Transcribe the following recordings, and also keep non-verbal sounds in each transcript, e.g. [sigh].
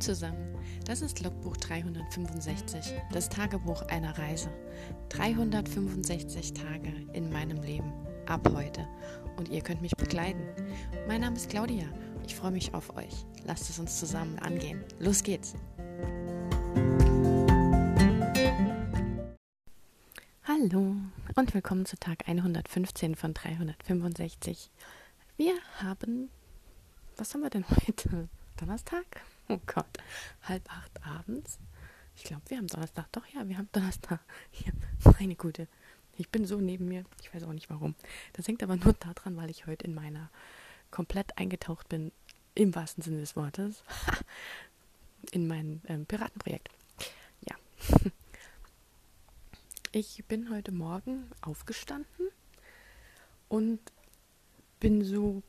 Zusammen, das ist Logbuch 365, das Tagebuch einer Reise. 365 Tage in meinem Leben, ab heute. Und ihr könnt mich begleiten. Mein Name ist Claudia, ich freue mich auf euch. Lasst es uns zusammen angehen. Los geht's! Hallo und willkommen zu Tag 115 von 365. Wir haben, was haben wir denn heute? Donnerstag? [laughs] Oh Gott, halb acht abends. Ich glaube, wir haben Donnerstag. Doch, ja, wir haben Donnerstag. [laughs] Hier, meine Gute. Ich bin so neben mir. Ich weiß auch nicht warum. Das hängt aber nur daran, weil ich heute in meiner komplett eingetaucht bin, im wahrsten Sinne des Wortes, [laughs] in mein ähm, Piratenprojekt. Ja. Ich bin heute Morgen aufgestanden und bin so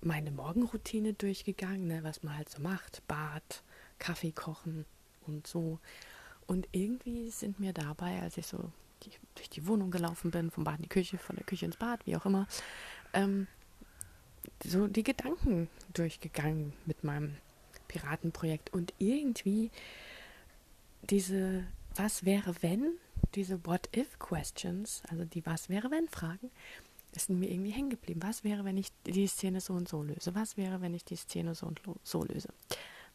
meine Morgenroutine durchgegangen, ne, was man halt so macht. Bad, Kaffee kochen und so. Und irgendwie sind mir dabei, als ich so die, durch die Wohnung gelaufen bin, vom Bad in die Küche, von der Küche ins Bad, wie auch immer, ähm, so die Gedanken durchgegangen mit meinem Piratenprojekt. Und irgendwie diese Was wäre wenn, diese What-if-Questions, also die Was wäre wenn Fragen, ist mir irgendwie hängen geblieben. Was wäre, wenn ich die Szene so und so löse? Was wäre, wenn ich die Szene so und so löse?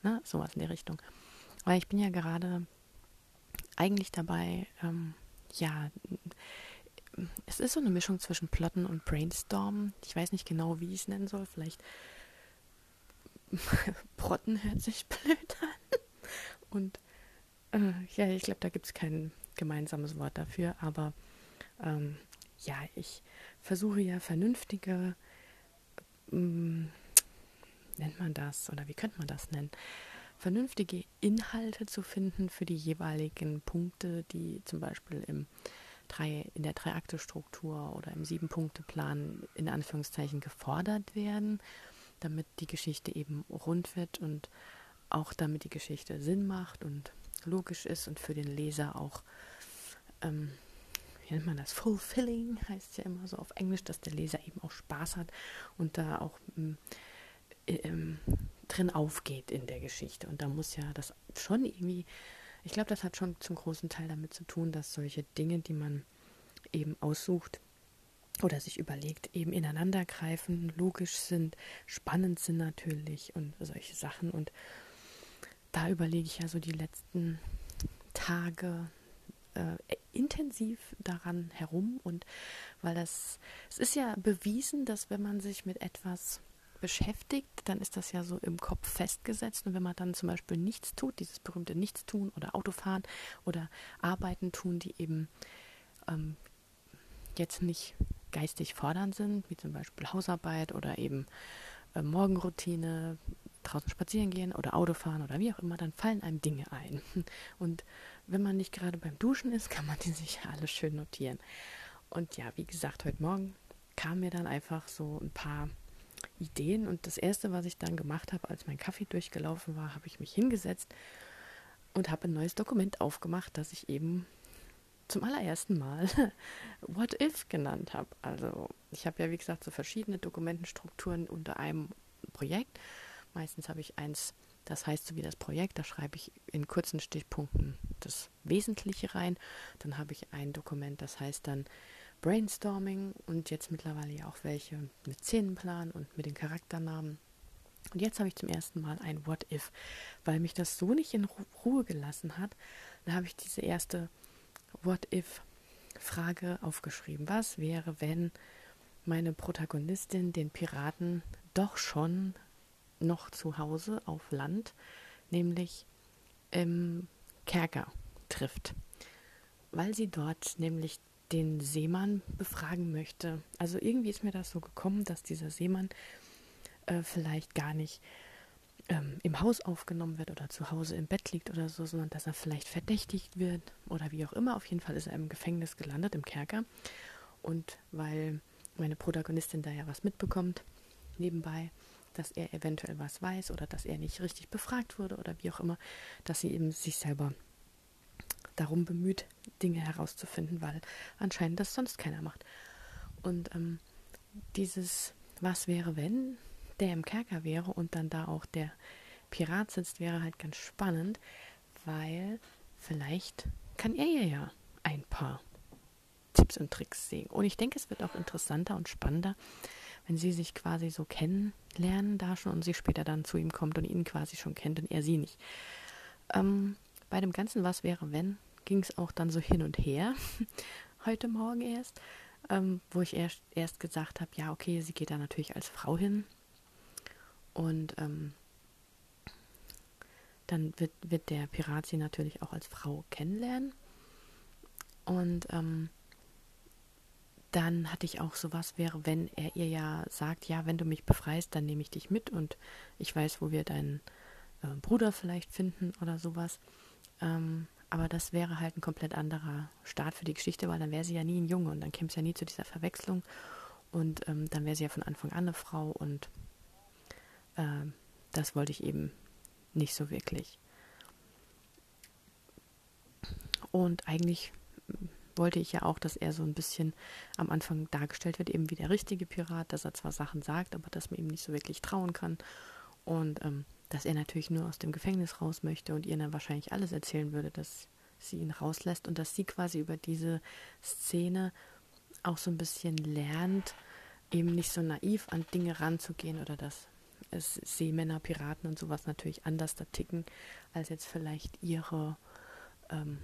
Ne? Sowas in der Richtung. Weil ich bin ja gerade eigentlich dabei, ähm, ja, es ist so eine Mischung zwischen Plotten und Brainstormen. Ich weiß nicht genau, wie ich es nennen soll. Vielleicht [laughs] Protten hört sich blöd an. Und äh, ja, ich glaube, da gibt es kein gemeinsames Wort dafür. Aber ähm, ja, ich versuche ja vernünftige, ähm, nennt man das, oder wie könnte man das nennen, vernünftige Inhalte zu finden für die jeweiligen Punkte, die zum Beispiel im in der Drei-Akte-Struktur oder im Sieben-Punkte-Plan in Anführungszeichen gefordert werden, damit die Geschichte eben rund wird und auch damit die Geschichte Sinn macht und logisch ist und für den Leser auch ähm, nennt man das, fulfilling, heißt ja immer so auf Englisch, dass der Leser eben auch Spaß hat und da auch ähm, drin aufgeht in der Geschichte. Und da muss ja das schon irgendwie, ich glaube, das hat schon zum großen Teil damit zu tun, dass solche Dinge, die man eben aussucht oder sich überlegt, eben ineinander greifen, logisch sind, spannend sind natürlich und solche Sachen. Und da überlege ich ja so die letzten Tage, äh, intensiv daran herum und weil das, es ist ja bewiesen, dass wenn man sich mit etwas beschäftigt, dann ist das ja so im Kopf festgesetzt. Und wenn man dann zum Beispiel nichts tut, dieses berühmte Nichtstun oder Autofahren oder Arbeiten tun, die eben ähm, jetzt nicht geistig fordernd sind, wie zum Beispiel Hausarbeit oder eben äh, Morgenroutine, draußen spazieren gehen oder Autofahren oder wie auch immer, dann fallen einem Dinge ein. Und wenn man nicht gerade beim Duschen ist, kann man die sich alle schön notieren. Und ja, wie gesagt, heute Morgen kamen mir dann einfach so ein paar Ideen und das erste, was ich dann gemacht habe, als mein Kaffee durchgelaufen war, habe ich mich hingesetzt und habe ein neues Dokument aufgemacht, das ich eben zum allerersten Mal [laughs] What If genannt habe. Also ich habe ja, wie gesagt, so verschiedene Dokumentenstrukturen unter einem Projekt. Meistens habe ich eins das heißt, so wie das Projekt, da schreibe ich in kurzen Stichpunkten das Wesentliche rein. Dann habe ich ein Dokument, das heißt dann Brainstorming und jetzt mittlerweile ja auch welche mit Szenenplan und mit den Charakternamen. Und jetzt habe ich zum ersten Mal ein What If, weil mich das so nicht in Ruhe gelassen hat. Da habe ich diese erste What If Frage aufgeschrieben. Was wäre, wenn meine Protagonistin den Piraten doch schon noch zu Hause auf Land, nämlich im Kerker trifft, weil sie dort nämlich den Seemann befragen möchte. Also irgendwie ist mir das so gekommen, dass dieser Seemann äh, vielleicht gar nicht ähm, im Haus aufgenommen wird oder zu Hause im Bett liegt oder so, sondern dass er vielleicht verdächtigt wird oder wie auch immer. Auf jeden Fall ist er im Gefängnis gelandet, im Kerker. Und weil meine Protagonistin da ja was mitbekommt, nebenbei, dass er eventuell was weiß oder dass er nicht richtig befragt wurde oder wie auch immer, dass sie eben sich selber darum bemüht, Dinge herauszufinden, weil anscheinend das sonst keiner macht. Und ähm, dieses Was wäre, wenn der im Kerker wäre und dann da auch der Pirat sitzt, wäre halt ganz spannend, weil vielleicht kann er ihr ja ein paar Tipps und Tricks sehen. Und ich denke, es wird auch interessanter und spannender, wenn sie sich quasi so kennenlernen da schon und sie später dann zu ihm kommt und ihn quasi schon kennt und er sie nicht. Ähm, bei dem Ganzen Was wäre wenn, ging es auch dann so hin und her, [laughs] heute Morgen erst, ähm, wo ich erst, erst gesagt habe, ja, okay, sie geht da natürlich als Frau hin und ähm, dann wird, wird der Pirat sie natürlich auch als Frau kennenlernen. Und ähm, dann hatte ich auch sowas wäre, wenn er ihr ja sagt, ja, wenn du mich befreist, dann nehme ich dich mit und ich weiß, wo wir deinen äh, Bruder vielleicht finden oder sowas. Ähm, aber das wäre halt ein komplett anderer Start für die Geschichte, weil dann wäre sie ja nie ein Junge und dann käme es ja nie zu dieser Verwechslung und ähm, dann wäre sie ja von Anfang an eine Frau und äh, das wollte ich eben nicht so wirklich. Und eigentlich wollte ich ja auch, dass er so ein bisschen am Anfang dargestellt wird, eben wie der richtige Pirat, dass er zwar Sachen sagt, aber dass man ihm nicht so wirklich trauen kann. Und ähm, dass er natürlich nur aus dem Gefängnis raus möchte und ihr dann wahrscheinlich alles erzählen würde, dass sie ihn rauslässt und dass sie quasi über diese Szene auch so ein bisschen lernt, eben nicht so naiv an Dinge ranzugehen oder dass es Seemänner, Piraten und sowas natürlich anders da ticken, als jetzt vielleicht ihre ähm,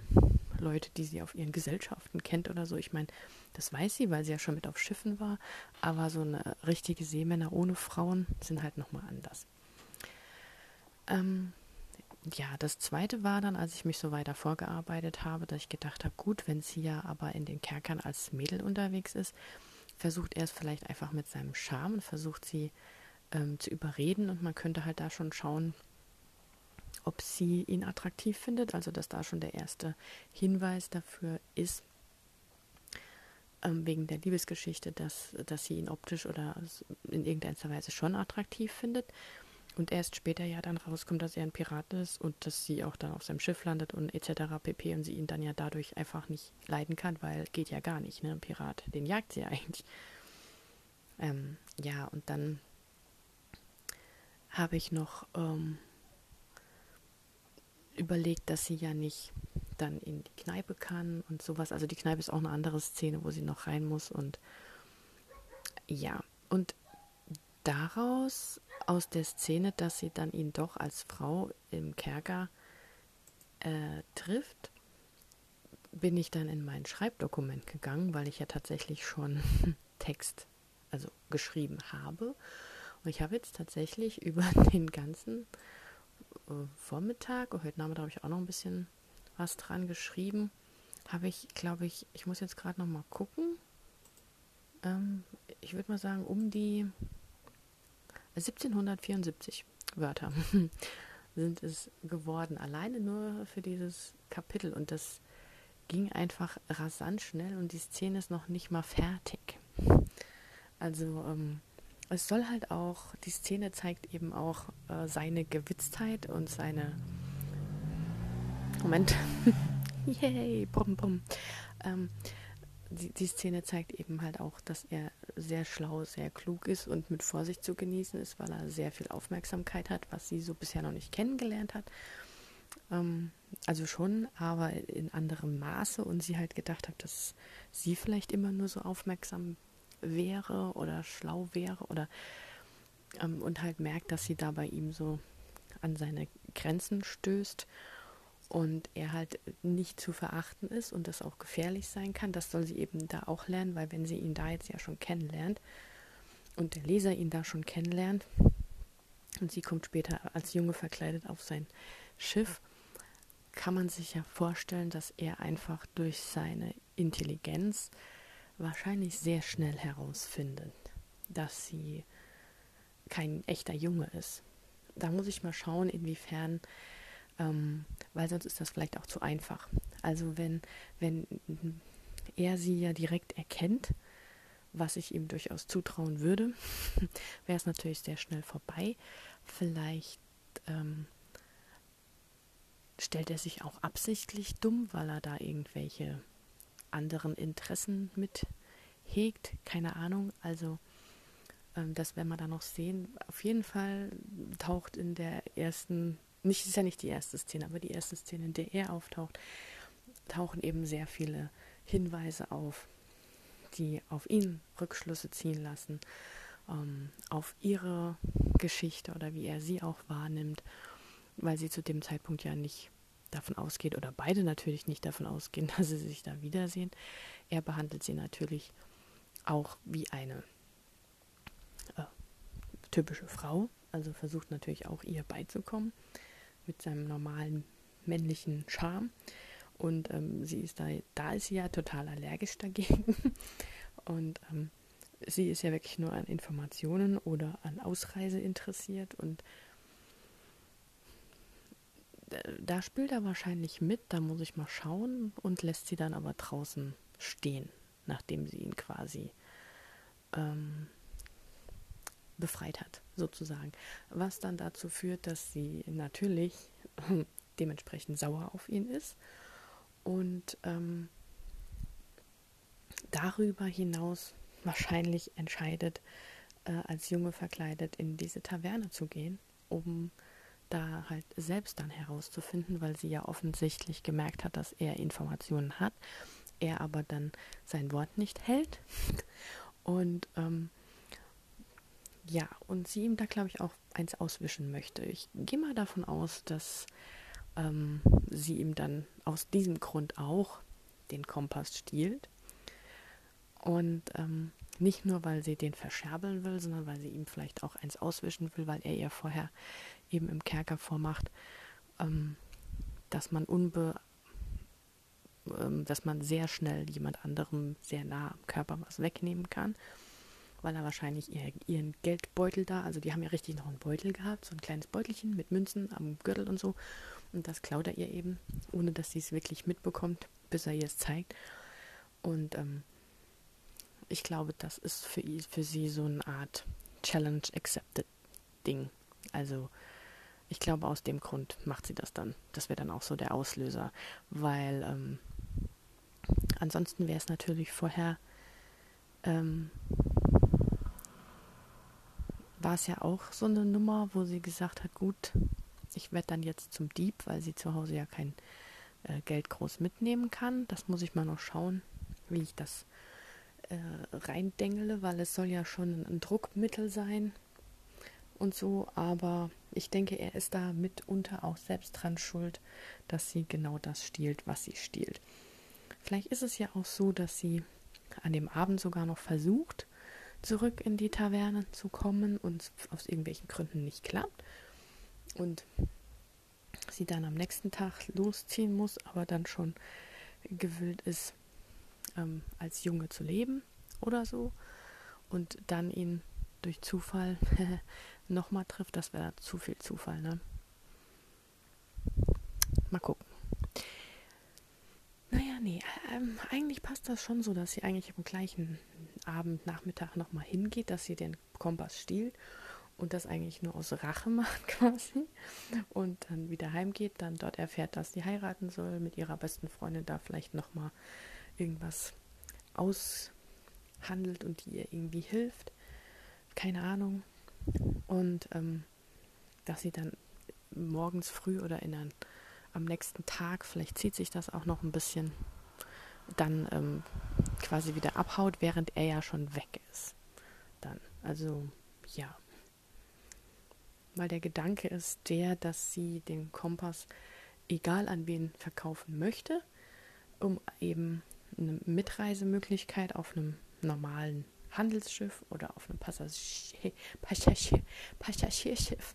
Leute, die sie auf ihren Gesellschaften kennt oder so. Ich meine, das weiß sie, weil sie ja schon mit auf Schiffen war, aber so eine richtige Seemänner ohne Frauen sind halt nochmal anders. Ähm, ja, das zweite war dann, als ich mich so weiter vorgearbeitet habe, dass ich gedacht habe, gut, wenn sie ja aber in den Kerkern als Mädel unterwegs ist, versucht er es vielleicht einfach mit seinem Charme und versucht sie ähm, zu überreden und man könnte halt da schon schauen, ob sie ihn attraktiv findet, also dass da schon der erste Hinweis dafür ist, ähm, wegen der Liebesgeschichte, dass, dass sie ihn optisch oder in irgendeiner Weise schon attraktiv findet. Und erst später ja dann rauskommt, dass er ein Pirat ist und dass sie auch dann auf seinem Schiff landet und etc. pp. Und sie ihn dann ja dadurch einfach nicht leiden kann, weil geht ja gar nicht, ne? Ein Pirat, den jagt sie ja eigentlich. Ähm, ja, und dann habe ich noch ähm, überlegt, dass sie ja nicht dann in die Kneipe kann und sowas. Also die Kneipe ist auch eine andere Szene, wo sie noch rein muss und ja, und daraus, aus der Szene, dass sie dann ihn doch als Frau im Kerker äh, trifft, bin ich dann in mein Schreibdokument gegangen, weil ich ja tatsächlich schon [laughs] Text, also geschrieben habe. Und ich habe jetzt tatsächlich [laughs] über den ganzen äh, Vormittag, heute Nachmittag habe ich auch noch ein bisschen was dran geschrieben, habe ich, glaube ich, ich muss jetzt gerade noch mal gucken. Ähm, ich würde mal sagen, um die 1774 Wörter [laughs] sind es geworden, alleine nur für dieses Kapitel. Und das ging einfach rasant schnell und die Szene ist noch nicht mal fertig. Also ähm, es soll halt auch, die Szene zeigt eben auch äh, seine Gewitztheit und seine. Moment. [laughs] Yay, bum, bum. Ähm, die, die Szene zeigt eben halt auch, dass er sehr schlau, sehr klug ist und mit Vorsicht zu genießen ist, weil er sehr viel Aufmerksamkeit hat, was sie so bisher noch nicht kennengelernt hat. Ähm, also schon, aber in anderem Maße und sie halt gedacht hat, dass sie vielleicht immer nur so aufmerksam wäre oder schlau wäre oder ähm, und halt merkt, dass sie da bei ihm so an seine Grenzen stößt und er halt nicht zu verachten ist und das auch gefährlich sein kann. Das soll sie eben da auch lernen, weil wenn sie ihn da jetzt ja schon kennenlernt und der Leser ihn da schon kennenlernt und sie kommt später als Junge verkleidet auf sein Schiff, kann man sich ja vorstellen, dass er einfach durch seine Intelligenz wahrscheinlich sehr schnell herausfindet, dass sie kein echter Junge ist. Da muss ich mal schauen, inwiefern, ähm, weil sonst ist das vielleicht auch zu einfach. Also wenn, wenn er sie ja direkt erkennt, was ich ihm durchaus zutrauen würde, [laughs] wäre es natürlich sehr schnell vorbei. Vielleicht ähm, stellt er sich auch absichtlich dumm, weil er da irgendwelche anderen Interessen mit hegt, keine Ahnung. Also das werden wir da noch sehen. Auf jeden Fall taucht in der ersten, nicht ist ja nicht die erste Szene, aber die erste Szene, in der er auftaucht, tauchen eben sehr viele Hinweise auf, die auf ihn Rückschlüsse ziehen lassen, ähm, auf ihre Geschichte oder wie er sie auch wahrnimmt, weil sie zu dem Zeitpunkt ja nicht davon ausgeht, oder beide natürlich nicht davon ausgehen, [laughs] dass sie sich da wiedersehen. Er behandelt sie natürlich auch wie eine äh, typische Frau, also versucht natürlich auch ihr beizukommen mit seinem normalen männlichen Charme. Und ähm, sie ist da, da ist sie ja total allergisch dagegen. [laughs] Und ähm, sie ist ja wirklich nur an Informationen oder an Ausreise interessiert und da spielt er wahrscheinlich mit, da muss ich mal schauen und lässt sie dann aber draußen stehen, nachdem sie ihn quasi ähm, befreit hat, sozusagen. Was dann dazu führt, dass sie natürlich [laughs] dementsprechend sauer auf ihn ist und ähm, darüber hinaus wahrscheinlich entscheidet, äh, als Junge verkleidet in diese Taverne zu gehen, um da halt selbst dann herauszufinden, weil sie ja offensichtlich gemerkt hat, dass er Informationen hat, er aber dann sein Wort nicht hält. [laughs] Und ähm, ja, und sie ihm da, glaube ich, auch eins auswischen möchte. Ich gehe mal davon aus, dass ähm, sie ihm dann aus diesem Grund auch den Kompass stiehlt. Und ähm, nicht nur, weil sie den verscherbeln will, sondern weil sie ihm vielleicht auch eins auswischen will, weil er ihr vorher eben im Kerker vormacht, ähm, dass man unbe ähm, dass man sehr schnell jemand anderem sehr nah am Körper was wegnehmen kann, weil er wahrscheinlich ihr, ihren Geldbeutel da, also die haben ja richtig noch einen Beutel gehabt, so ein kleines Beutelchen mit Münzen am Gürtel und so, und das klaut er ihr eben, ohne dass sie es wirklich mitbekommt, bis er ihr es zeigt. Und ähm, ich glaube, das ist für, für sie so eine Art Challenge Accepted Ding. Also ich glaube, aus dem Grund macht sie das dann. Das wäre dann auch so der Auslöser, weil ähm, ansonsten wäre es natürlich vorher, ähm, war es ja auch so eine Nummer, wo sie gesagt hat, gut, ich werde dann jetzt zum Dieb, weil sie zu Hause ja kein äh, Geld groß mitnehmen kann. Das muss ich mal noch schauen, wie ich das äh, reindengele, weil es soll ja schon ein Druckmittel sein und so, aber ich denke, er ist da mitunter auch selbst dran schuld, dass sie genau das stiehlt, was sie stiehlt. Vielleicht ist es ja auch so, dass sie an dem Abend sogar noch versucht, zurück in die Taverne zu kommen und aus irgendwelchen Gründen nicht klappt. Und sie dann am nächsten Tag losziehen muss, aber dann schon gewillt ist, ähm, als Junge zu leben oder so. Und dann ihn durch Zufall [laughs] nochmal trifft, das wäre zu viel Zufall, ne? Mal gucken. Naja, nee, ähm, eigentlich passt das schon so, dass sie eigentlich am gleichen Abend, Nachmittag nochmal hingeht, dass sie den Kompass stiehlt und das eigentlich nur aus Rache [laughs] macht quasi und dann wieder heimgeht, dann dort erfährt, dass sie heiraten soll, mit ihrer besten Freundin da vielleicht nochmal irgendwas aushandelt und die ihr irgendwie hilft. Keine Ahnung. Und ähm, dass sie dann morgens früh oder in ein, am nächsten Tag, vielleicht zieht sich das auch noch ein bisschen, dann ähm, quasi wieder abhaut, während er ja schon weg ist. Dann, also ja. Weil der Gedanke ist der, dass sie den Kompass egal an wen verkaufen möchte, um eben eine Mitreisemöglichkeit auf einem normalen Handelsschiff oder auf einem Passagier, Passagier, Passagierschiff,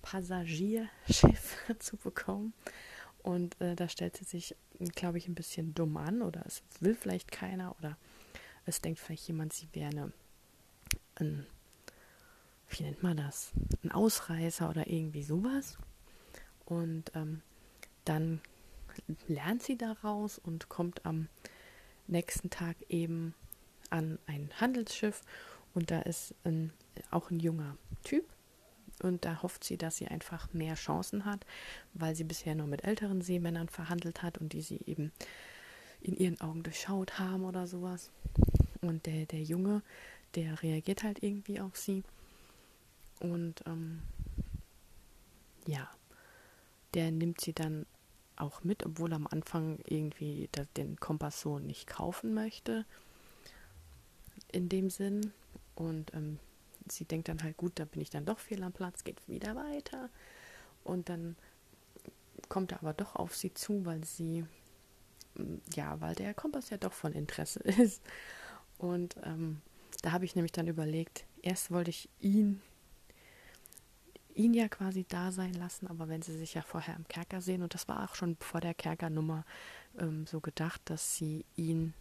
Passagierschiff [laughs] zu bekommen. Und äh, da stellt sie sich, glaube ich, ein bisschen dumm an oder es will vielleicht keiner oder es denkt vielleicht jemand, sie wäre eine, ein, wie nennt man das, ein Ausreißer oder irgendwie sowas. Und ähm, dann lernt sie daraus und kommt am nächsten Tag eben an ein Handelsschiff und da ist ein, auch ein junger Typ und da hofft sie, dass sie einfach mehr Chancen hat, weil sie bisher nur mit älteren Seemännern verhandelt hat und die sie eben in ihren Augen durchschaut haben oder sowas. Und der, der Junge, der reagiert halt irgendwie auf sie. Und ähm, ja, der nimmt sie dann auch mit, obwohl er am Anfang irgendwie den Kompass so nicht kaufen möchte. In dem Sinn. Und ähm, sie denkt dann halt, gut, da bin ich dann doch fehl am Platz, geht wieder weiter. Und dann kommt er aber doch auf sie zu, weil sie, mm, ja, weil der Kompass ja doch von Interesse [laughs] ist. Und ähm, da habe ich nämlich dann überlegt, erst wollte ich ihn, ihn ja quasi da sein lassen, aber wenn sie sich ja vorher im Kerker sehen, und das war auch schon vor der Kerkernummer ähm, so gedacht, dass sie ihn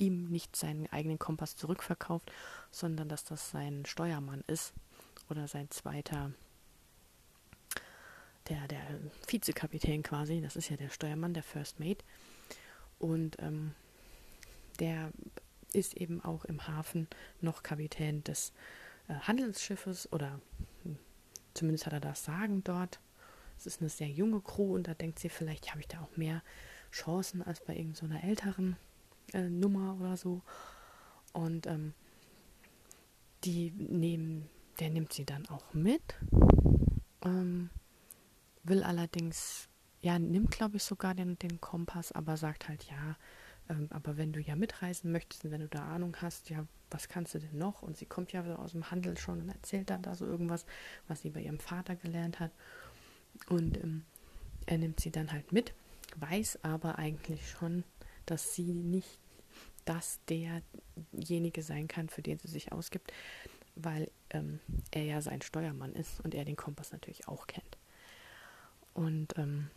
ihm nicht seinen eigenen Kompass zurückverkauft, sondern dass das sein Steuermann ist oder sein zweiter, der, der Vizekapitän quasi, das ist ja der Steuermann, der First Mate. Und ähm, der ist eben auch im Hafen noch Kapitän des äh, Handelsschiffes oder hm, zumindest hat er das Sagen dort. Es ist eine sehr junge Crew und da denkt sie, vielleicht habe ich da auch mehr Chancen als bei irgendeiner so älteren äh, Nummer oder so. Und ähm, die nehmen, der nimmt sie dann auch mit. Ähm, will allerdings, ja, nimmt glaube ich sogar den, den Kompass, aber sagt halt, ja, ähm, aber wenn du ja mitreisen möchtest und wenn du da Ahnung hast, ja, was kannst du denn noch? Und sie kommt ja aus dem Handel schon und erzählt dann da so irgendwas, was sie bei ihrem Vater gelernt hat. Und ähm, er nimmt sie dann halt mit, weiß aber eigentlich schon, dass sie nicht das derjenige sein kann, für den sie sich ausgibt, weil ähm, er ja sein Steuermann ist und er den Kompass natürlich auch kennt. Und ähm,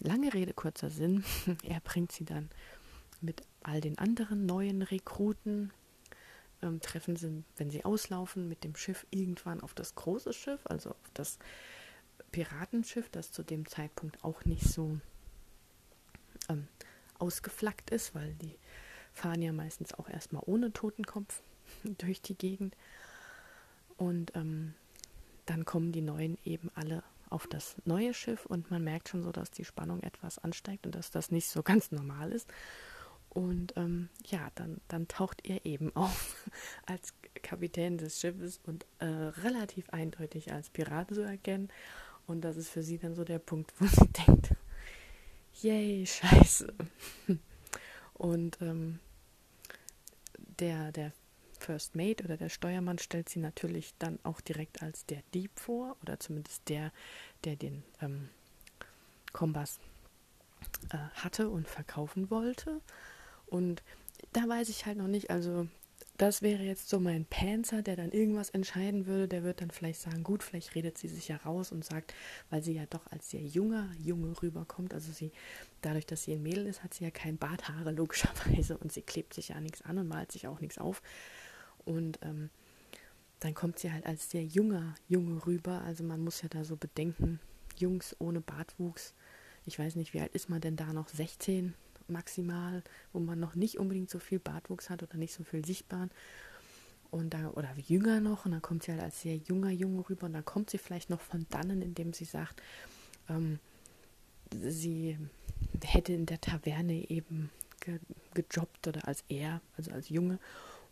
lange Rede, kurzer Sinn, [laughs] er bringt sie dann mit all den anderen neuen Rekruten, ähm, treffen sie, wenn sie auslaufen, mit dem Schiff irgendwann auf das große Schiff, also auf das Piratenschiff, das zu dem Zeitpunkt auch nicht so ausgeflaggt ist, weil die fahren ja meistens auch erstmal ohne Totenkopf [laughs] durch die Gegend. Und ähm, dann kommen die Neuen eben alle auf das neue Schiff und man merkt schon so, dass die Spannung etwas ansteigt und dass das nicht so [laughs] ganz normal ist. Und ähm, ja, dann, dann taucht er eben [laughs] auf als Kapitän des Schiffes und äh, relativ eindeutig als Pirat zu erkennen. Und das ist für sie dann so der Punkt, wo sie denkt, yay, scheiße. Und ähm, der, der First Mate oder der Steuermann stellt sie natürlich dann auch direkt als der Dieb vor oder zumindest der, der den ähm, Kompass äh, hatte und verkaufen wollte. Und da weiß ich halt noch nicht, also das wäre jetzt so mein Panzer, der dann irgendwas entscheiden würde. Der wird dann vielleicht sagen, gut, vielleicht redet sie sich ja raus und sagt, weil sie ja doch als sehr junger Junge rüberkommt. Also sie, dadurch, dass sie ein Mädel ist, hat sie ja kein Barthaare logischerweise und sie klebt sich ja nichts an und malt sich auch nichts auf. Und ähm, dann kommt sie halt als sehr junger Junge rüber. Also man muss ja da so bedenken, Jungs ohne Bartwuchs. Ich weiß nicht, wie alt ist man denn da noch? 16? Maximal, wo man noch nicht unbedingt so viel Bartwuchs hat oder nicht so viel sichtbaren. Und da, oder jünger noch, und dann kommt sie halt als sehr junger Junge rüber und dann kommt sie vielleicht noch von dannen, indem sie sagt, ähm, sie hätte in der Taverne eben ge gejobbt oder als er, also als Junge,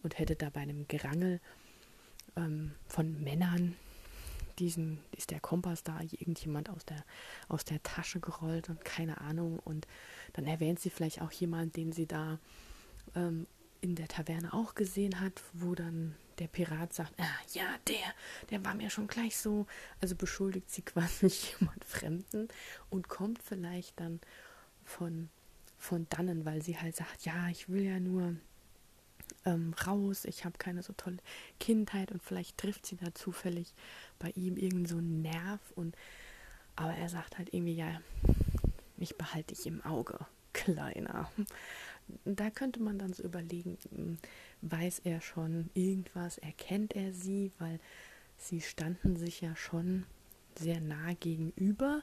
und hätte da bei einem Gerangel ähm, von Männern diesen, ist der Kompass da irgendjemand aus der, aus der Tasche gerollt und keine Ahnung. Und dann erwähnt sie vielleicht auch jemand, den sie da ähm, in der Taverne auch gesehen hat, wo dann der Pirat sagt, ah, ja, der, der war mir schon gleich so. Also beschuldigt sie [laughs] quasi jemand Fremden und kommt vielleicht dann von, von dannen, weil sie halt sagt, ja, ich will ja nur ähm, raus, ich habe keine so tolle Kindheit und vielleicht trifft sie da zufällig bei ihm irgend so einen Nerv und aber er sagt halt irgendwie, ja, ich behalte dich im Auge, kleiner. Da könnte man dann so überlegen, hm, weiß er schon irgendwas, erkennt er sie, weil sie standen sich ja schon sehr nah gegenüber.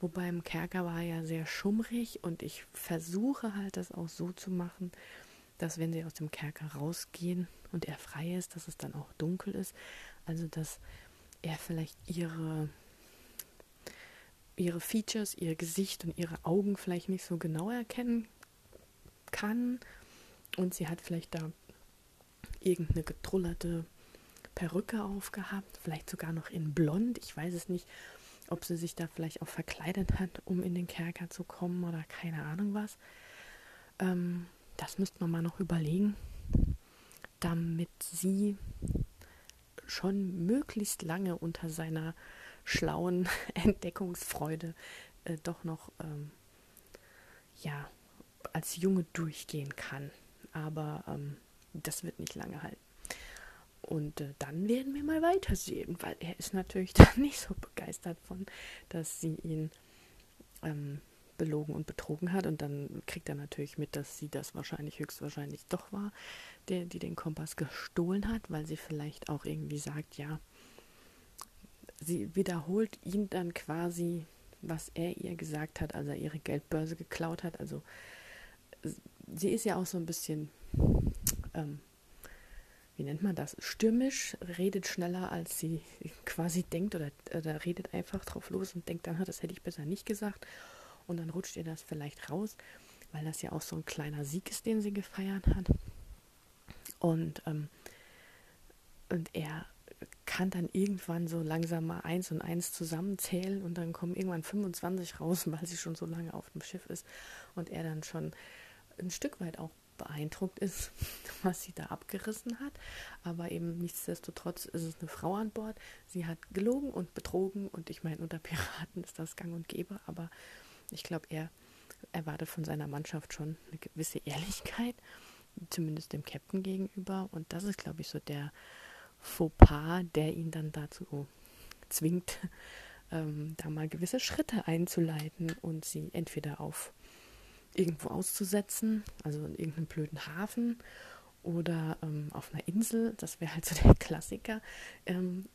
Wobei im Kerker war ja sehr schummrig und ich versuche halt das auch so zu machen, dass wenn sie aus dem Kerker rausgehen und er frei ist, dass es dann auch dunkel ist. Also dass er vielleicht ihre ihre Features, ihr Gesicht und ihre Augen vielleicht nicht so genau erkennen kann. Und sie hat vielleicht da irgendeine getrullerte Perücke aufgehabt, vielleicht sogar noch in blond. Ich weiß es nicht, ob sie sich da vielleicht auch verkleidet hat, um in den Kerker zu kommen oder keine Ahnung was. Ähm, das müsste man mal noch überlegen, damit sie schon möglichst lange unter seiner schlauen [laughs] Entdeckungsfreude äh, doch noch ähm, ja als Junge durchgehen kann. Aber ähm, das wird nicht lange halten. Und äh, dann werden wir mal weitersehen, weil er ist natürlich [laughs] dann nicht so begeistert von, dass sie ihn ähm, belogen und betrogen hat. Und dann kriegt er natürlich mit, dass sie das wahrscheinlich höchstwahrscheinlich doch war, der, die den Kompass gestohlen hat, weil sie vielleicht auch irgendwie sagt, ja, sie wiederholt ihn dann quasi, was er ihr gesagt hat, als er ihre Geldbörse geklaut hat. Also sie ist ja auch so ein bisschen, ähm, wie nennt man das, stürmisch, redet schneller, als sie quasi denkt oder, oder redet einfach drauf los und denkt dann, das hätte ich besser nicht gesagt. Und dann rutscht ihr das vielleicht raus, weil das ja auch so ein kleiner Sieg ist, den sie gefeiert hat. Und, ähm, und er kann dann irgendwann so langsam mal eins und eins zusammenzählen und dann kommen irgendwann 25 raus, [laughs] weil sie schon so lange auf dem Schiff ist und er dann schon ein Stück weit auch beeindruckt ist, [laughs] was sie da abgerissen hat. Aber eben nichtsdestotrotz ist es eine Frau an Bord. Sie hat gelogen und betrogen und ich meine, unter Piraten ist das gang und gäbe, aber ich glaube, er erwartet von seiner Mannschaft schon eine gewisse Ehrlichkeit, zumindest dem Captain gegenüber. Und das ist, glaube ich, so der Fauxpas, der ihn dann dazu zwingt, [laughs] ähm, da mal gewisse Schritte einzuleiten und sie entweder auf irgendwo auszusetzen, also in irgendeinem blöden Hafen oder ähm, auf einer Insel. Das wäre halt so der Klassiker. Ähm,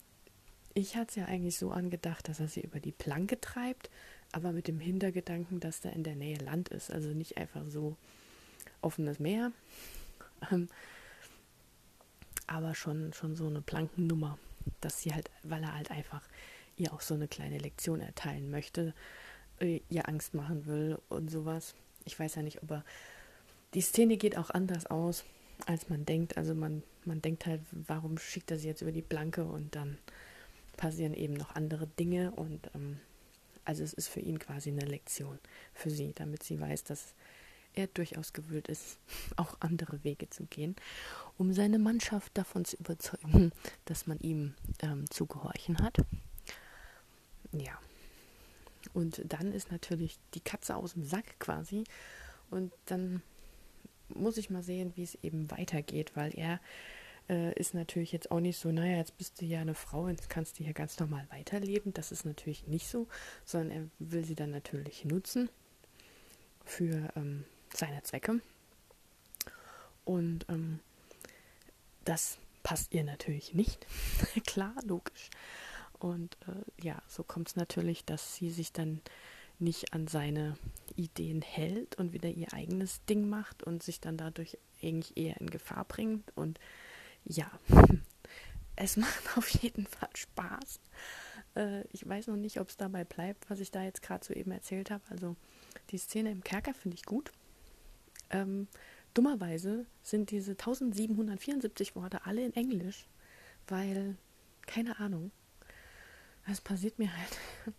ich hatte es ja eigentlich so angedacht, dass er sie über die Planke treibt, aber mit dem Hintergedanken, dass da in der Nähe Land ist. Also nicht einfach so offenes Meer, [laughs] ähm, aber schon, schon so eine Plankennummer, dass sie halt, weil er halt einfach ihr auch so eine kleine Lektion erteilen möchte, äh, ihr Angst machen will und sowas ich weiß ja nicht, ob er. Die Szene geht auch anders aus, als man denkt. Also man, man denkt halt, warum schickt er sie jetzt über die Blanke und dann passieren eben noch andere Dinge und ähm, also es ist für ihn quasi eine Lektion für sie, damit sie weiß, dass er durchaus gewillt ist, [laughs] auch andere Wege zu gehen, um seine Mannschaft davon zu überzeugen, [laughs] dass man ihm ähm, zu gehorchen hat. Ja, und dann ist natürlich die Katze aus dem Sack quasi. Und dann muss ich mal sehen, wie es eben weitergeht, weil er äh, ist natürlich jetzt auch nicht so, naja, jetzt bist du ja eine Frau, jetzt kannst du hier ganz normal weiterleben. Das ist natürlich nicht so, sondern er will sie dann natürlich nutzen für ähm, seine Zwecke. Und ähm, das passt ihr natürlich nicht. [laughs] Klar, logisch. Und äh, ja, so kommt es natürlich, dass sie sich dann nicht an seine Ideen hält und wieder ihr eigenes Ding macht und sich dann dadurch eigentlich eher in Gefahr bringt. Und ja, [laughs] es macht [laughs] auf jeden Fall Spaß. Äh, ich weiß noch nicht, ob es dabei bleibt, was ich da jetzt gerade so eben erzählt habe. Also die Szene im Kerker finde ich gut. Ähm, dummerweise sind diese 1774 Worte alle in Englisch, weil, keine Ahnung, es passiert mir halt [laughs]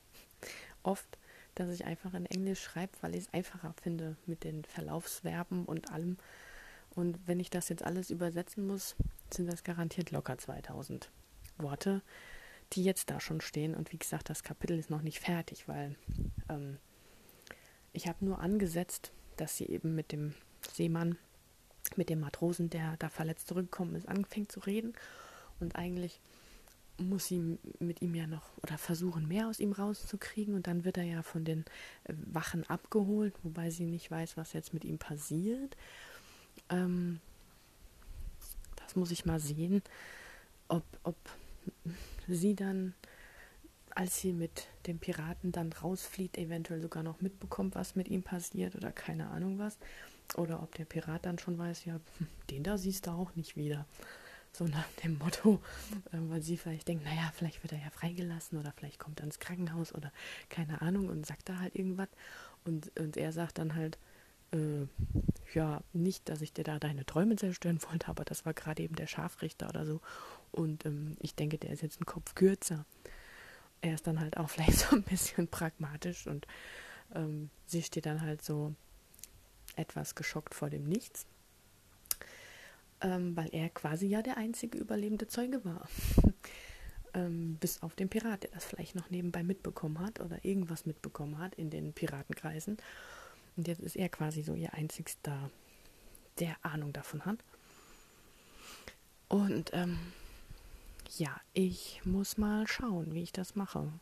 oft, dass ich einfach in Englisch schreibe, weil ich es einfacher finde mit den Verlaufsverben und allem. Und wenn ich das jetzt alles übersetzen muss, sind das garantiert locker 2000 Worte, die jetzt da schon stehen. Und wie gesagt, das Kapitel ist noch nicht fertig, weil ähm, ich habe nur angesetzt, dass sie eben mit dem Seemann, mit dem Matrosen, der da verletzt zurückgekommen ist, anfängt zu reden. Und eigentlich muss sie mit ihm ja noch oder versuchen, mehr aus ihm rauszukriegen. Und dann wird er ja von den äh, Wachen abgeholt, wobei sie nicht weiß, was jetzt mit ihm passiert. Ähm, das muss ich mal sehen, ob, ob sie dann, als sie mit dem Piraten dann rausflieht, eventuell sogar noch mitbekommt, was mit ihm passiert oder keine Ahnung was. Oder ob der Pirat dann schon weiß, ja, hm, den da siehst du auch nicht wieder. So nach dem Motto, äh, weil sie vielleicht denkt, naja, vielleicht wird er ja freigelassen oder vielleicht kommt er ins Krankenhaus oder keine Ahnung und sagt da halt irgendwas. Und, und er sagt dann halt, äh, ja, nicht, dass ich dir da deine Träume zerstören wollte, aber das war gerade eben der Scharfrichter oder so. Und ähm, ich denke, der ist jetzt ein Kopf kürzer. Er ist dann halt auch [laughs] vielleicht so ein bisschen pragmatisch und ähm, sie steht dann halt so etwas geschockt vor dem Nichts, ähm, weil er quasi ja der einzige überlebende Zeuge war. [laughs] ähm, bis auf den Pirat, der das vielleicht noch nebenbei mitbekommen hat oder irgendwas mitbekommen hat in den Piratenkreisen. Und jetzt ist er quasi so ihr einzigster, der Ahnung davon hat. Und ähm, ja, ich muss mal schauen, wie ich das mache.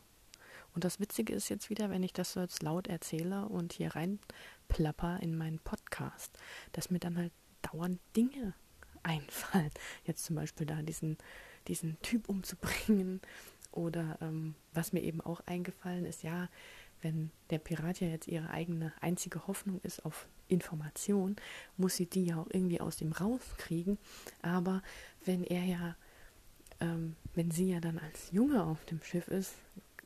Und das Witzige ist jetzt wieder, wenn ich das so jetzt laut erzähle und hier reinplapper in meinen Podcast, dass mir dann halt dauernd Dinge einfallen. Jetzt zum Beispiel da diesen, diesen Typ umzubringen. Oder ähm, was mir eben auch eingefallen ist, ja, wenn der Pirat ja jetzt ihre eigene einzige Hoffnung ist auf Information, muss sie die ja auch irgendwie aus dem rauskriegen. Aber wenn er ja, ähm, wenn sie ja dann als Junge auf dem Schiff ist,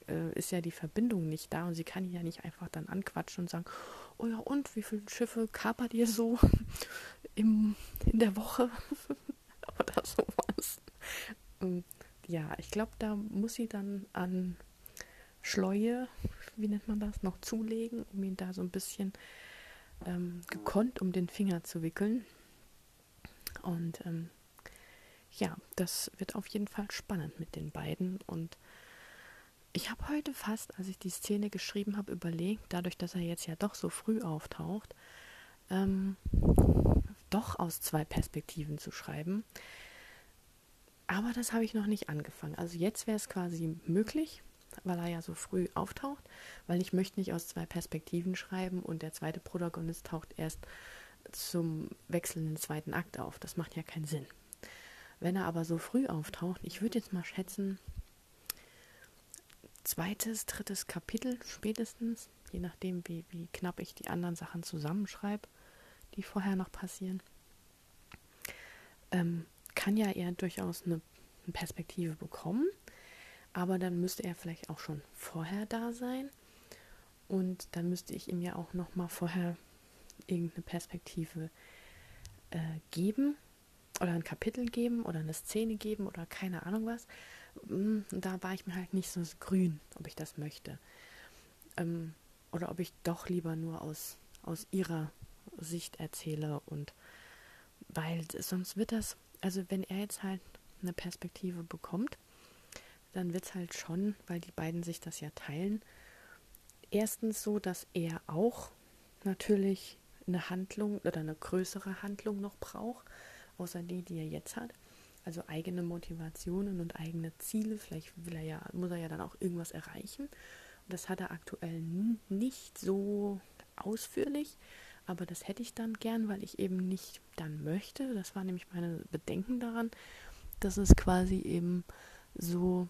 äh, ist ja die Verbindung nicht da und sie kann ihn ja nicht einfach dann anquatschen und sagen, oh ja, und wie viele Schiffe kapert ihr so [laughs] im, in der Woche? [laughs] Oder sowas. Und ja, ich glaube, da muss sie dann an Schleue, wie nennt man das, noch zulegen, um ihn da so ein bisschen ähm, gekonnt um den Finger zu wickeln. Und ähm, ja, das wird auf jeden Fall spannend mit den beiden und ich habe heute fast, als ich die Szene geschrieben habe, überlegt, dadurch, dass er jetzt ja doch so früh auftaucht, ähm, doch aus zwei Perspektiven zu schreiben. Aber das habe ich noch nicht angefangen. Also jetzt wäre es quasi möglich, weil er ja so früh auftaucht, weil ich möchte nicht aus zwei Perspektiven schreiben und der zweite Protagonist taucht erst zum wechselnden zweiten Akt auf. Das macht ja keinen Sinn. Wenn er aber so früh auftaucht, ich würde jetzt mal schätzen, zweites, drittes Kapitel spätestens, je nachdem, wie, wie knapp ich die anderen Sachen zusammenschreibe, die vorher noch passieren, ähm, kann ja er durchaus eine, eine Perspektive bekommen, aber dann müsste er vielleicht auch schon vorher da sein und dann müsste ich ihm ja auch noch mal vorher irgendeine Perspektive äh, geben oder ein Kapitel geben oder eine Szene geben oder keine Ahnung was. Mm, da war ich mir halt nicht so grün, ob ich das möchte. Ähm, oder ob ich doch lieber nur aus, aus ihrer Sicht erzähle und weil sonst wird das, also wenn er jetzt halt eine Perspektive bekommt, dann wird es halt schon, weil die beiden sich das ja teilen, erstens so, dass er auch natürlich eine Handlung oder eine größere Handlung noch braucht, außer die, die er jetzt hat also eigene Motivationen und eigene Ziele. Vielleicht will er ja, muss er ja dann auch irgendwas erreichen. Und das hat er aktuell nicht so ausführlich, aber das hätte ich dann gern, weil ich eben nicht dann möchte. Das war nämlich meine Bedenken daran, dass es quasi eben so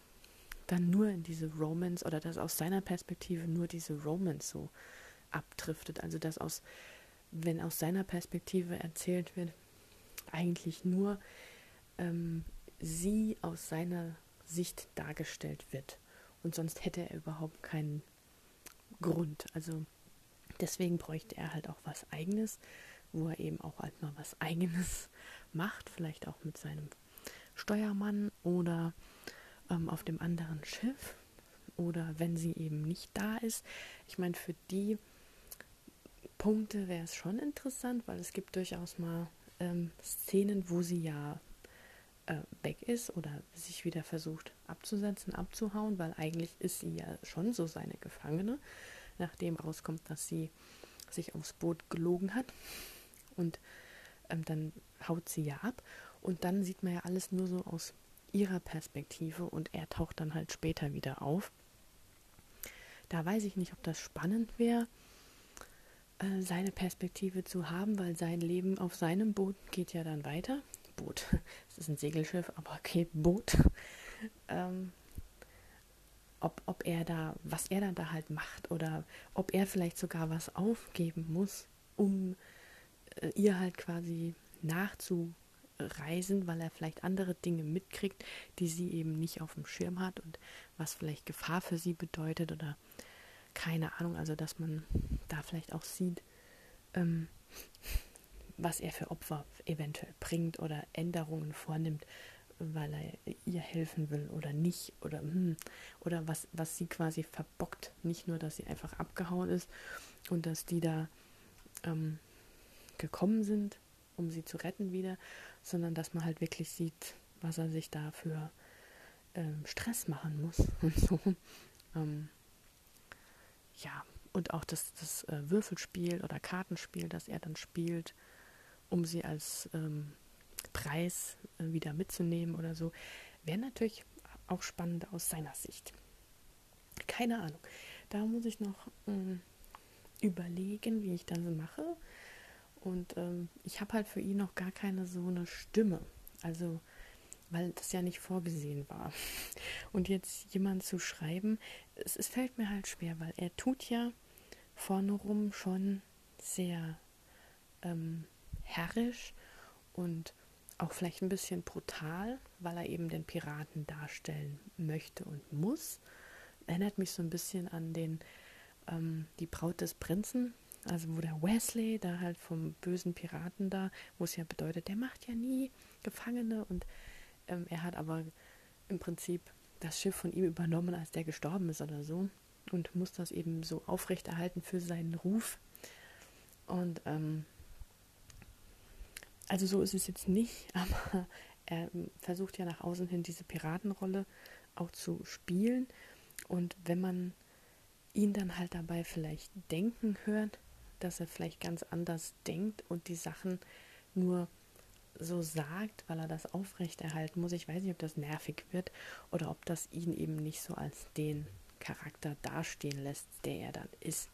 dann nur in diese Romance oder dass aus seiner Perspektive nur diese Romance so abdriftet. Also dass aus, wenn aus seiner Perspektive erzählt wird, eigentlich nur ähm, sie aus seiner Sicht dargestellt wird. Und sonst hätte er überhaupt keinen Grund. Also deswegen bräuchte er halt auch was eigenes, wo er eben auch halt mal was eigenes [laughs] macht, vielleicht auch mit seinem Steuermann oder ähm, auf dem anderen Schiff oder wenn sie eben nicht da ist. Ich meine, für die Punkte wäre es schon interessant, weil es gibt durchaus mal ähm, Szenen, wo sie ja äh, weg ist oder sich wieder versucht abzusetzen, abzuhauen, weil eigentlich ist sie ja schon so seine Gefangene, nachdem rauskommt, dass sie sich aufs Boot gelogen hat und ähm, dann haut sie ja ab und dann sieht man ja alles nur so aus ihrer Perspektive und er taucht dann halt später wieder auf. Da weiß ich nicht, ob das spannend wäre, äh, seine Perspektive zu haben, weil sein Leben auf seinem Boot geht ja dann weiter Boot. [laughs] Es ist ein Segelschiff, aber okay, Boot. [laughs] Ähm, ob, ob er da, was er dann da halt macht oder ob er vielleicht sogar was aufgeben muss, um äh, ihr halt quasi nachzureisen, weil er vielleicht andere Dinge mitkriegt, die sie eben nicht auf dem Schirm hat und was vielleicht Gefahr für sie bedeutet oder keine Ahnung, also dass man da vielleicht auch sieht, ähm, was er für Opfer eventuell bringt oder Änderungen vornimmt, weil er ihr helfen will oder nicht oder hm, oder was, was sie quasi verbockt. Nicht nur, dass sie einfach abgehauen ist und dass die da ähm, gekommen sind, um sie zu retten wieder, sondern dass man halt wirklich sieht, was er sich da für ähm, Stress machen muss [laughs] und so. Ähm, ja, und auch das, das äh, Würfelspiel oder Kartenspiel, das er dann spielt, um sie als ähm, Preis äh, wieder mitzunehmen oder so, wäre natürlich auch spannend aus seiner Sicht. Keine Ahnung. Da muss ich noch ähm, überlegen, wie ich das mache. Und ähm, ich habe halt für ihn noch gar keine so eine Stimme. Also, weil das ja nicht vorgesehen war. [laughs] Und jetzt jemand zu schreiben, es, es fällt mir halt schwer, weil er tut ja vorne rum schon sehr ähm, herrisch und auch vielleicht ein bisschen brutal, weil er eben den Piraten darstellen möchte und muss. Erinnert mich so ein bisschen an den ähm, die Braut des Prinzen, also wo der Wesley da halt vom bösen Piraten da, wo es ja bedeutet, der macht ja nie Gefangene und ähm, er hat aber im Prinzip das Schiff von ihm übernommen, als der gestorben ist oder so und muss das eben so aufrechterhalten für seinen Ruf. Und ähm, also so ist es jetzt nicht, [laughs] aber er versucht ja nach außen hin diese Piratenrolle auch zu spielen. Und wenn man ihn dann halt dabei vielleicht denken hört, dass er vielleicht ganz anders denkt und die Sachen nur so sagt, weil er das aufrechterhalten muss. Ich weiß nicht, ob das nervig wird oder ob das ihn eben nicht so als den Charakter dastehen lässt, der er dann ist.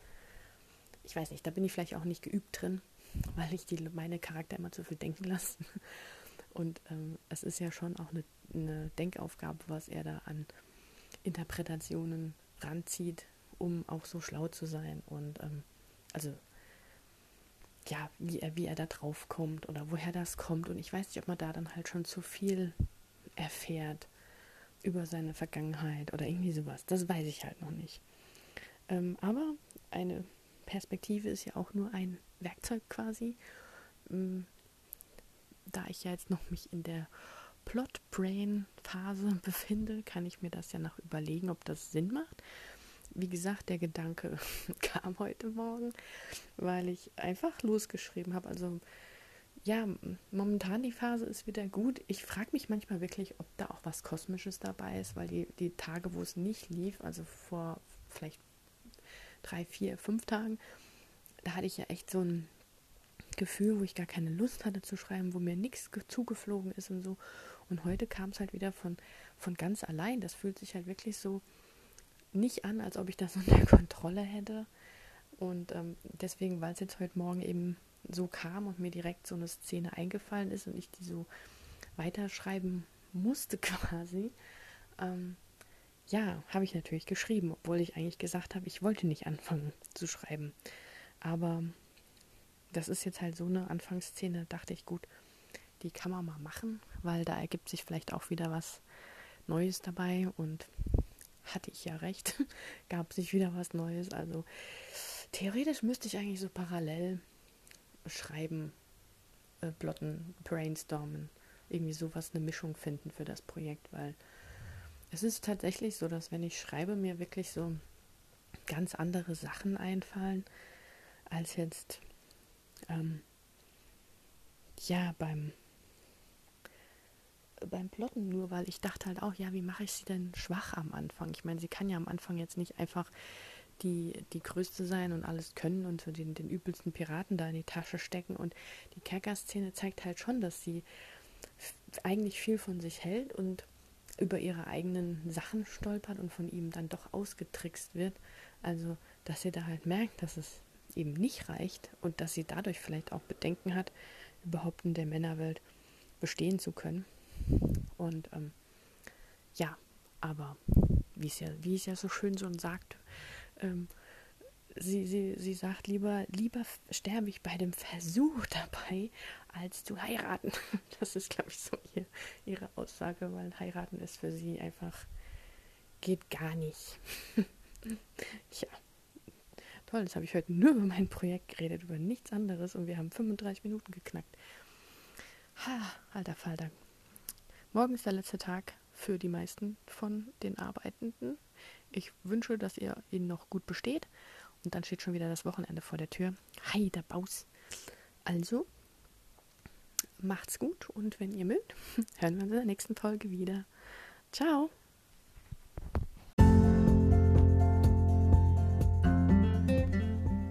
Ich weiß nicht, da bin ich vielleicht auch nicht geübt drin [laughs] weil ich die, meine Charakter immer zu viel denken lasse. [laughs] Und ähm, es ist ja schon auch eine, eine Denkaufgabe, was er da an Interpretationen ranzieht, um auch so schlau zu sein. Und ähm, also ja, wie er, wie er da drauf kommt oder woher das kommt. Und ich weiß nicht, ob man da dann halt schon zu viel erfährt über seine Vergangenheit oder irgendwie sowas. Das weiß ich halt noch nicht. Ähm, aber eine Perspektive ist ja auch nur ein Werkzeug quasi. Mm, da ich ja jetzt noch mich in der Plot-Brain-Phase [laughs] befinde, kann ich mir das ja noch überlegen, ob das Sinn macht. Wie gesagt, der Gedanke [laughs] kam heute Morgen, weil ich einfach losgeschrieben habe. Also ja, momentan die Phase ist wieder gut. Ich frage mich manchmal wirklich, ob da auch was Kosmisches dabei ist, weil die, die Tage, wo es nicht lief, also vor vielleicht drei, vier, fünf Tagen, da hatte ich ja echt so ein Gefühl, wo ich gar keine Lust hatte zu schreiben, wo mir nichts zugeflogen ist und so. Und heute kam es halt wieder von, von ganz allein. Das fühlt sich halt wirklich so nicht an, als ob ich das [laughs] unter Kontrolle hätte. Und ähm, deswegen, weil es jetzt heute Morgen eben so kam und mir direkt so eine Szene eingefallen ist und ich die so weiterschreiben musste [laughs] quasi, ähm, ja, habe ich natürlich geschrieben, obwohl ich eigentlich gesagt habe, ich wollte nicht anfangen zu schreiben. Aber das ist jetzt halt so eine Anfangsszene, dachte ich, gut, die kann man mal machen, weil da ergibt sich vielleicht auch wieder was Neues dabei und hatte ich ja recht, [laughs] gab sich wieder was Neues. Also theoretisch müsste ich eigentlich so parallel schreiben, äh, plotten, brainstormen, irgendwie sowas, eine Mischung finden für das Projekt, weil es ist tatsächlich so, dass wenn ich schreibe, mir wirklich so ganz andere Sachen einfallen, als jetzt ähm, ja beim beim Plotten nur, weil ich dachte halt auch, ja, wie mache ich sie denn schwach am Anfang? Ich meine, sie kann ja am Anfang jetzt nicht einfach die, die Größte sein und alles können und so den, den übelsten Piraten da in die Tasche stecken. Und die Kerker-Szene zeigt halt schon, dass sie eigentlich viel von sich hält und über ihre eigenen Sachen stolpert und von ihm dann doch ausgetrickst wird. Also, dass sie da halt merkt, dass es eben nicht reicht und dass sie dadurch vielleicht auch Bedenken hat, überhaupt in der Männerwelt bestehen zu können. Und ähm, ja, aber wie es ja, es ja so schön so sagt, ähm, sie, sie, sie sagt lieber, lieber sterbe ich bei dem Versuch dabei, als zu heiraten. [laughs] Das ist, glaube ich, so ihr, ihre Aussage, weil heiraten ist für sie einfach, geht gar nicht. [laughs] ja Toll, jetzt habe ich heute nur über mein Projekt geredet, über nichts anderes und wir haben 35 Minuten geknackt. Ha, alter Falter. Morgen ist der letzte Tag für die meisten von den Arbeitenden. Ich wünsche, dass ihr ihn noch gut besteht. Und dann steht schon wieder das Wochenende vor der Tür. Hi, der Baus. Also, macht's gut und wenn ihr mögt, [laughs] hören wir uns in der nächsten Folge wieder. Ciao.